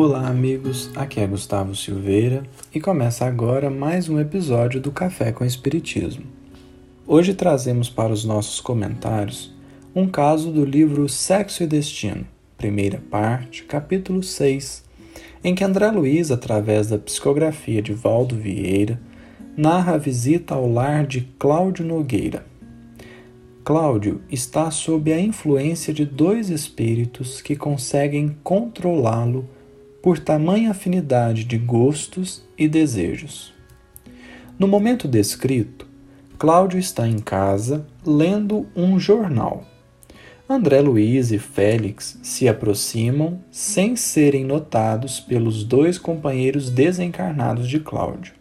Olá, amigos. Aqui é Gustavo Silveira e começa agora mais um episódio do Café com Espiritismo. Hoje trazemos para os nossos comentários um caso do livro Sexo e Destino, primeira parte, capítulo 6, em que André Luiz, através da psicografia de Valdo Vieira, narra a visita ao lar de Cláudio Nogueira. Cláudio está sob a influência de dois espíritos que conseguem controlá-lo por tamanha afinidade de gostos e desejos. No momento descrito, Cláudio está em casa lendo um jornal. André Luiz e Félix se aproximam sem serem notados pelos dois companheiros desencarnados de Cláudio.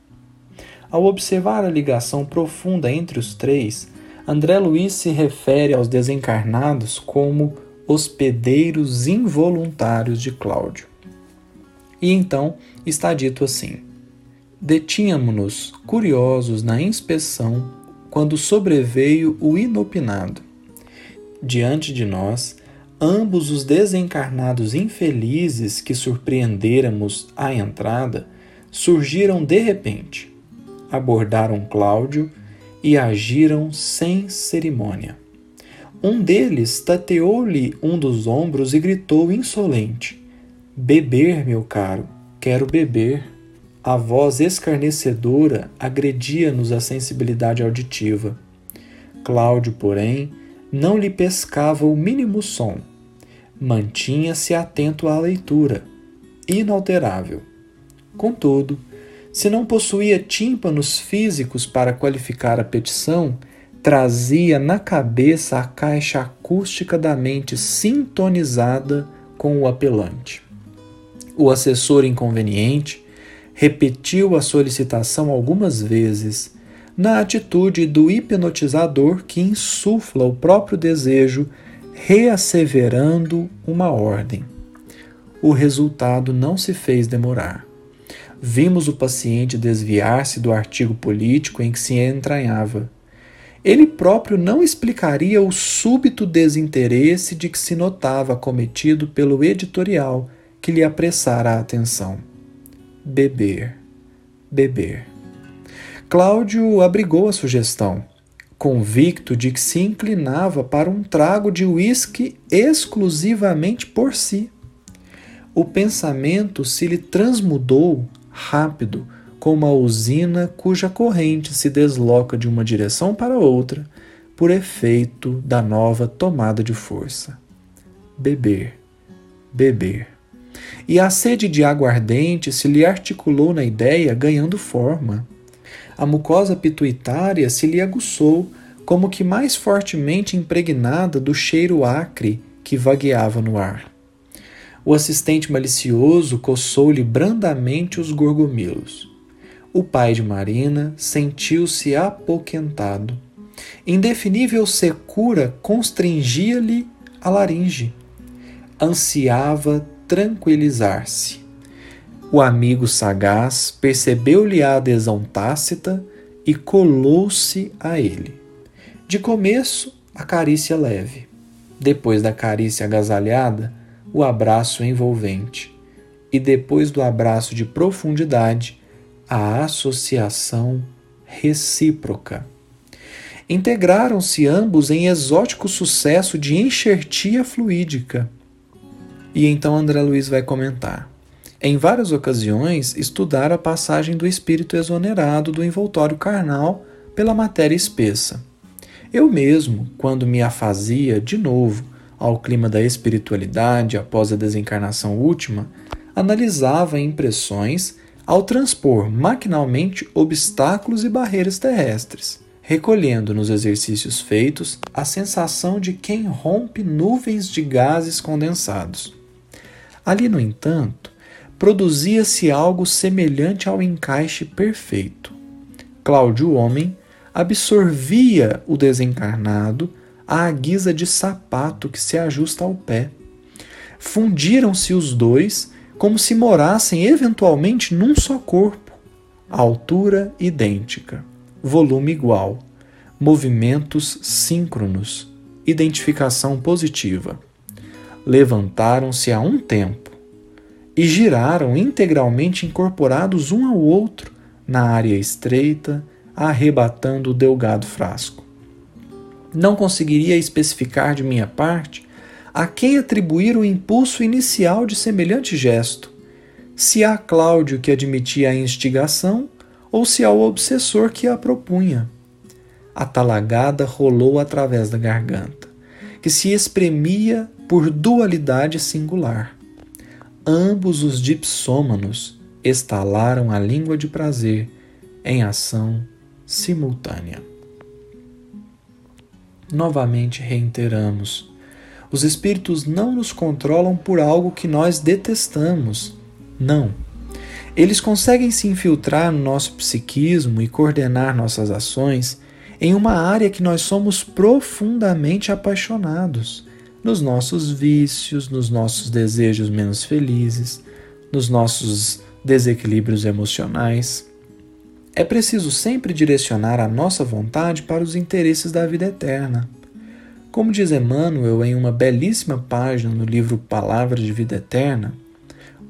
Ao observar a ligação profunda entre os três, André Luiz se refere aos desencarnados como hospedeiros involuntários de Cláudio. E então está dito assim: Detínhamo-nos curiosos na inspeção quando sobreveio o inopinado. Diante de nós, ambos os desencarnados infelizes que surpreendêramos à entrada surgiram de repente abordaram Cláudio e agiram sem cerimônia. Um deles tateou-lhe um dos ombros e gritou insolente: Beber, meu caro, quero beber. A voz escarnecedora agredia-nos a sensibilidade auditiva. Cláudio, porém, não lhe pescava o mínimo som. Mantinha-se atento à leitura, inalterável. Contudo, se não possuía tímpanos físicos para qualificar a petição, trazia na cabeça a caixa acústica da mente sintonizada com o apelante. O assessor inconveniente repetiu a solicitação algumas vezes, na atitude do hipnotizador que insufla o próprio desejo, reasseverando uma ordem. O resultado não se fez demorar vimos o paciente desviar-se do artigo político em que se entranhava. Ele próprio não explicaria o súbito desinteresse de que se notava cometido pelo editorial que lhe apressara a atenção. Beber, beber. Cláudio abrigou a sugestão, convicto de que se inclinava para um trago de uísque exclusivamente por si. O pensamento se lhe transmudou rápido, como a usina cuja corrente se desloca de uma direção para outra por efeito da nova tomada de força. Beber, beber. E a sede de aguardente se lhe articulou na ideia, ganhando forma. A mucosa pituitária se lhe aguçou, como que mais fortemente impregnada do cheiro acre que vagueava no ar. O assistente malicioso coçou-lhe brandamente os gorgomelos. O pai de Marina sentiu-se apoquentado. Indefinível secura constringia-lhe a laringe. Ansiava tranquilizar-se. O amigo sagaz percebeu-lhe a adesão tácita e colou-se a ele. De começo, a carícia leve. Depois da carícia agasalhada, o abraço envolvente e depois do abraço de profundidade, a associação recíproca. Integraram-se ambos em exótico sucesso de enxertia fluídica. E então André Luiz vai comentar. Em várias ocasiões, estudar a passagem do espírito exonerado do envoltório carnal pela matéria espessa. Eu mesmo, quando me afazia de novo ao clima da espiritualidade após a desencarnação última, analisava impressões ao transpor maquinalmente obstáculos e barreiras terrestres, recolhendo nos exercícios feitos a sensação de quem rompe nuvens de gases condensados. Ali, no entanto, produzia-se algo semelhante ao encaixe perfeito. Cláudio Homem absorvia o desencarnado à guisa de sapato que se ajusta ao pé. Fundiram-se os dois como se morassem eventualmente num só corpo, altura idêntica, volume igual, movimentos síncronos, identificação positiva. Levantaram-se a um tempo. e giraram integralmente incorporados um ao outro na área estreita, arrebatando o delgado frasco. Não conseguiria especificar de minha parte a quem atribuir o impulso inicial de semelhante gesto, se a Cláudio que admitia a instigação ou se ao obsessor que a propunha. A talagada rolou através da garganta, que se espremia por dualidade singular ambos os dipsômanos estalaram a língua de prazer em ação simultânea. Novamente reiteramos: os espíritos não nos controlam por algo que nós detestamos. Não. Eles conseguem se infiltrar no nosso psiquismo e coordenar nossas ações em uma área que nós somos profundamente apaixonados nos nossos vícios, nos nossos desejos menos felizes, nos nossos desequilíbrios emocionais. É preciso sempre direcionar a nossa vontade para os interesses da vida eterna. Como diz Emmanuel em uma belíssima página no livro Palavras de Vida Eterna,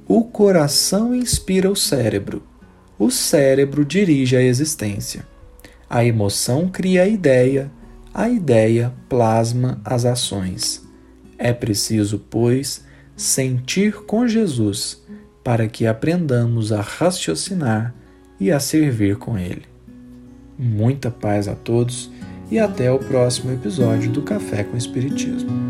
o coração inspira o cérebro, o cérebro dirige a existência. A emoção cria a ideia, a ideia plasma as ações. É preciso, pois, sentir com Jesus para que aprendamos a raciocinar e a servir com Ele. Muita paz a todos e até o próximo episódio do Café com Espiritismo.